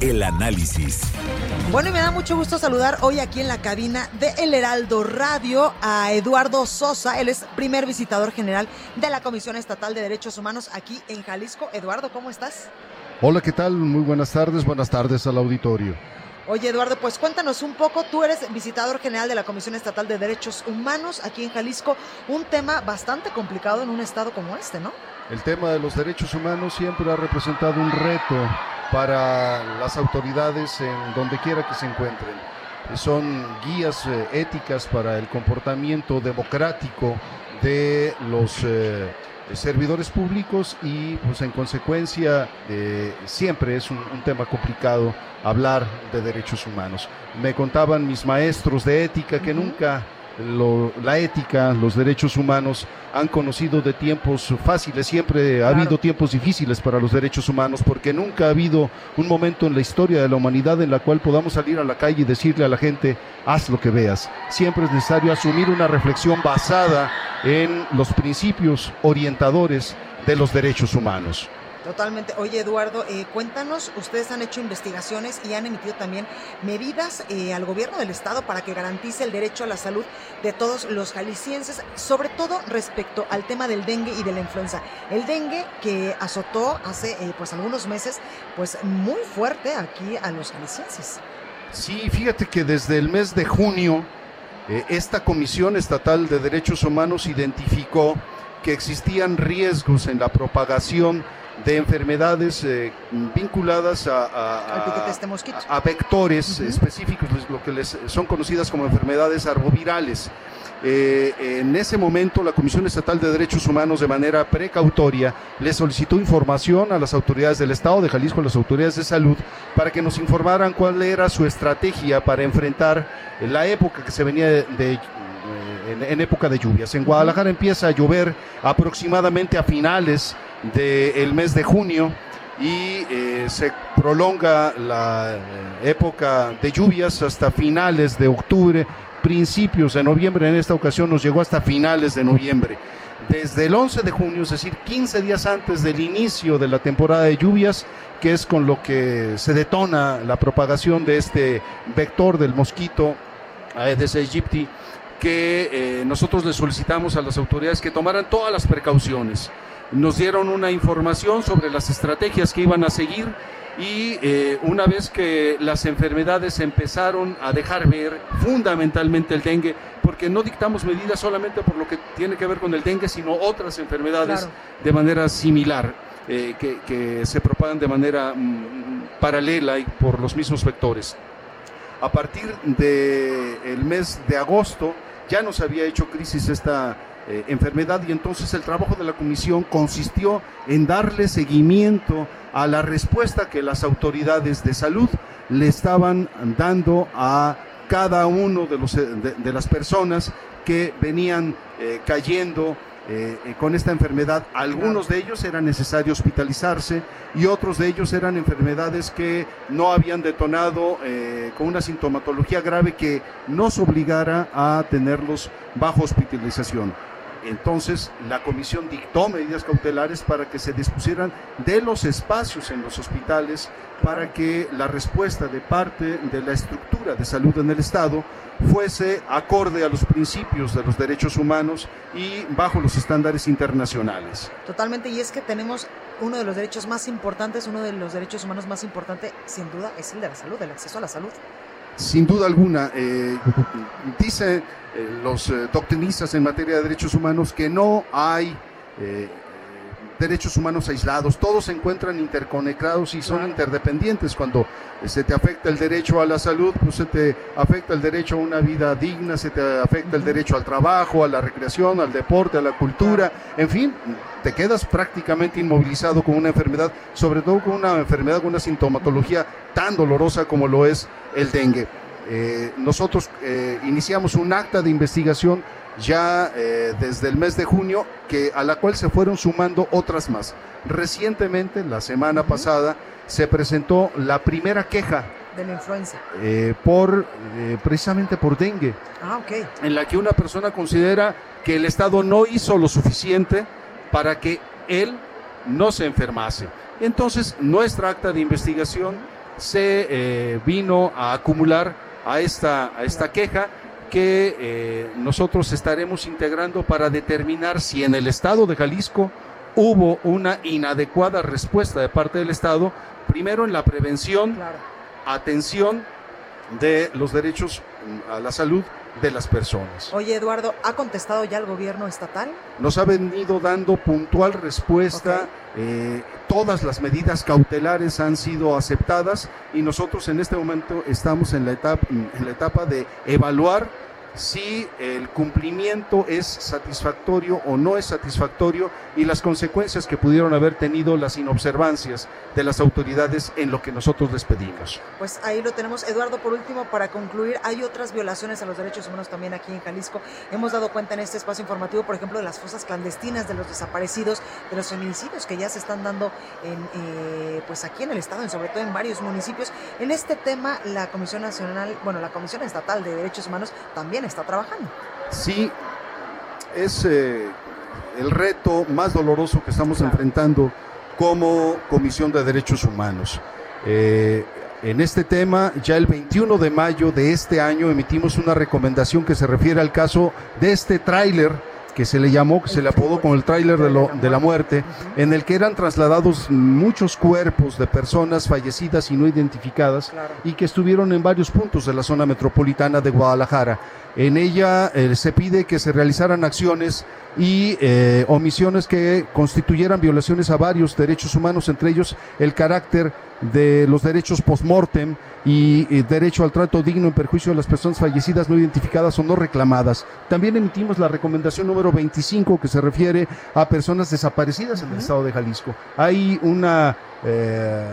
El análisis. Bueno, y me da mucho gusto saludar hoy aquí en la cabina de El Heraldo Radio a Eduardo Sosa. Él es primer visitador general de la Comisión Estatal de Derechos Humanos aquí en Jalisco. Eduardo, ¿cómo estás? Hola, ¿qué tal? Muy buenas tardes. Buenas tardes al auditorio. Oye, Eduardo, pues cuéntanos un poco. Tú eres visitador general de la Comisión Estatal de Derechos Humanos aquí en Jalisco. Un tema bastante complicado en un estado como este, ¿no? El tema de los derechos humanos siempre ha representado un reto para las autoridades en donde quiera que se encuentren. Son guías eh, éticas para el comportamiento democrático de los eh, servidores públicos y pues en consecuencia eh, siempre es un, un tema complicado hablar de derechos humanos. Me contaban mis maestros de ética que nunca lo- la ética, los derechos humanos han conocido de tiempos fáciles, siempre ha Claro. habido tiempos difíciles para los derechos humanos, porque nunca ha habido un momento en la historia de la humanidad en la cual podamos salir a la calle y decirle a la gente, haz lo que veas. Siempre es necesario asumir una reflexión basada en los principios orientadores de los derechos humanos. Totalmente. Oye, Eduardo, eh, cuéntanos, ustedes han hecho investigaciones y han emitido también medidas eh, al gobierno del estado para que garantice el derecho a la salud de todos los jaliscienses, sobre todo respecto al tema del dengue y de la influenza. El dengue que azotó hace eh, pues algunos meses, pues muy fuerte aquí a los jaliscienses. Sí, fíjate que desde el mes de junio esta Comisión Estatal de Derechos Humanos identificó que existían riesgos en la propagación de enfermedades eh, vinculadas a, este a vectores específicos, lo que les son conocidas como enfermedades arbovirales. Eh, en ese momento, la Comisión Estatal de Derechos Humanos, de manera precautoria, le solicitó información a las autoridades del Estado de Jalisco, a las autoridades de salud, para que nos informaran cuál era su estrategia para enfrentar la época que se venía de, de- en, época de lluvias. En Guadalajara empieza a llover aproximadamente a finales del mes de junio y eh, se prolonga la eh, época de lluvias hasta finales de octubre, principios de noviembre. En esta ocasión nos llegó hasta finales de noviembre. Desde el 11 de junio, es decir, 15 días antes del inicio de la temporada de lluvias, que es con lo que se detona la propagación de este vector del mosquito Aedes aegypti, que eh, nosotros le solicitamos a las autoridades que tomaran todas las precauciones. Nos dieron una información sobre las estrategias que iban a seguir y eh, una vez que las enfermedades empezaron a dejar ver fundamentalmente el dengue, porque no dictamos medidas solamente por lo que tiene que ver con el dengue, sino otras enfermedades Claro. de manera similar, eh, que, que se propagan de manera mm, paralela y por los mismos vectores a partir del mes de agosto ya nos había hecho crisis esta eh, enfermedad y entonces el trabajo de la comisión consistió en darle seguimiento a la respuesta que las autoridades de salud le estaban dando a cada uno de, los, eh, de, las personas que venían eh, cayendo eh, con esta enfermedad. Algunos de ellos era necesario hospitalizarse y otros de ellos eran enfermedades que no habían detonado eh, con una sintomatología grave que nos obligara a tenerlos bajo hospitalización. Entonces, la comisión dictó medidas cautelares para que se dispusieran de los espacios en los hospitales para que la respuesta de parte de la estructura de salud en el Estado fuese acorde a los principios de los derechos humanos y bajo los estándares internacionales. Totalmente, y es que tenemos uno de los derechos más importantes, uno de los derechos humanos más importantes, sin duda, es el de la salud, el acceso a la salud. Sin duda alguna, eh, dicen eh, los eh, doctrinistas en materia de derechos humanos que no hay eh, derechos humanos aislados, todos se encuentran interconectados y son interdependientes. Cuando se te afecta el derecho a la salud, pues se te afecta el derecho a una vida digna, se te afecta el derecho al trabajo, a la recreación, al deporte, a la cultura, en fin, te quedas prácticamente inmovilizado con una enfermedad, sobre todo con una enfermedad con una sintomatología tan dolorosa como lo es el dengue. Eh, nosotros eh, iniciamos un acta de investigación ya eh, desde el mes de junio, que, a la cual se fueron sumando otras más. Recientemente, la semana pasada, se presentó la primera queja de la influenza. Eh, por, eh, precisamente por dengue. Ah, ok. En la que una persona considera que el Estado no hizo lo suficiente para que él no se enfermase. Entonces, nuestra acta de investigación se vino a acumular a esta, a esta queja que eh, nosotros estaremos integrando para determinar si en el estado de Jalisco hubo una inadecuada respuesta de parte del Estado, primero en la prevención, atención de los derechos a la salud de las personas. Oye, Eduardo, ¿ha contestado ya el gobierno estatal? Nos ha venido dando puntual respuesta. Eh, todas las medidas cautelares han sido aceptadas y nosotros en este momento estamos en la etapa, en la etapa de evaluar si el cumplimiento es satisfactorio o no es satisfactorio y las consecuencias que pudieron haber tenido las inobservancias de las autoridades en lo que nosotros les pedimos. Pues ahí lo tenemos. Eduardo, por último, para concluir, hay otras violaciones a los derechos humanos también aquí en Jalisco. Hemos dado cuenta en este espacio informativo, por ejemplo, de las fosas clandestinas, de los desaparecidos, de los feminicidios que ya se están dando en, eh, pues aquí en el Estado, sobre todo en varios municipios. En este tema, la Comisión Nacional, bueno, la Comisión Estatal de Derechos Humanos también está trabajando. Sí, es eh, el reto más doloroso que estamos enfrentando como Comisión de Derechos Humanos. Eh, en este tema, ya el 21 de mayo de este año emitimos una recomendación que se refiere al caso de este tráiler que se le llamó, que se le apodó como el tráiler de, de la muerte, en el que eran trasladados muchos cuerpos de personas fallecidas y no identificadas y que estuvieron en varios puntos de la zona metropolitana de Guadalajara. En ella eh, se pide que se realizaran acciones y eh, omisiones que constituyeran violaciones a varios derechos humanos, entre ellos el carácter de los derechos post-mortem y, y, derecho al trato digno en perjuicio de las personas fallecidas no identificadas o no reclamadas. También emitimos la recomendación número 25 que se refiere a personas desaparecidas en el estado de Jalisco. Hay una... Eh,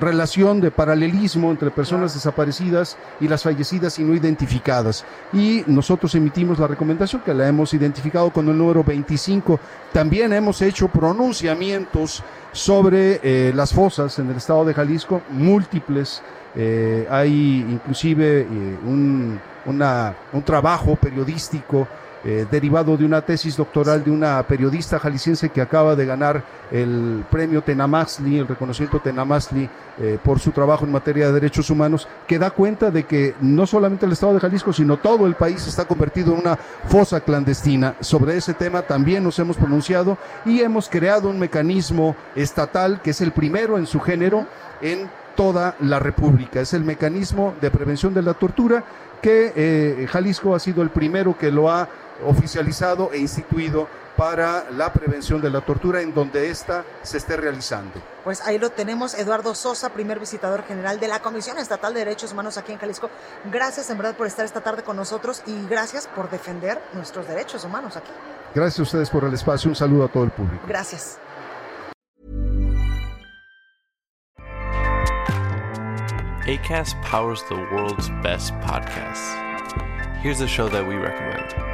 relación de paralelismo entre personas desaparecidas y las fallecidas y no identificadas. Y nosotros emitimos la recomendación que la hemos identificado con el número 25. También hemos hecho pronunciamientos sobre eh, las fosas en el estado de Jalisco, múltiples. Eh, hay inclusive eh, un, una, un trabajo periodístico eh, derivado de una tesis doctoral de una periodista jalisciense que acaba de ganar el premio Tenamazli, el reconocimiento Tenamazli eh, por su trabajo en materia de derechos humanos, que da cuenta de que no solamente el Estado de Jalisco, sino todo el país está convertido en una fosa clandestina. Sobre ese tema también nos hemos pronunciado y hemos creado un mecanismo estatal que es el primero en su género en toda la República. Es el mecanismo de prevención de la tortura que eh, Jalisco ha sido el primero que lo ha oficializado e instituido para la prevención de la tortura en donde ésta se esté realizando. Pues ahí lo tenemos, Eduardo Sosa, primer visitador general de la Comisión Estatal de Derechos Humanos aquí en Jalisco. Gracias en verdad por estar esta tarde con nosotros y gracias por defender nuestros derechos humanos aquí. Gracias a ustedes por el espacio, un saludo a todo el público. Gracias. ACAST powers the world's best podcasts. Here's a show that we recommend.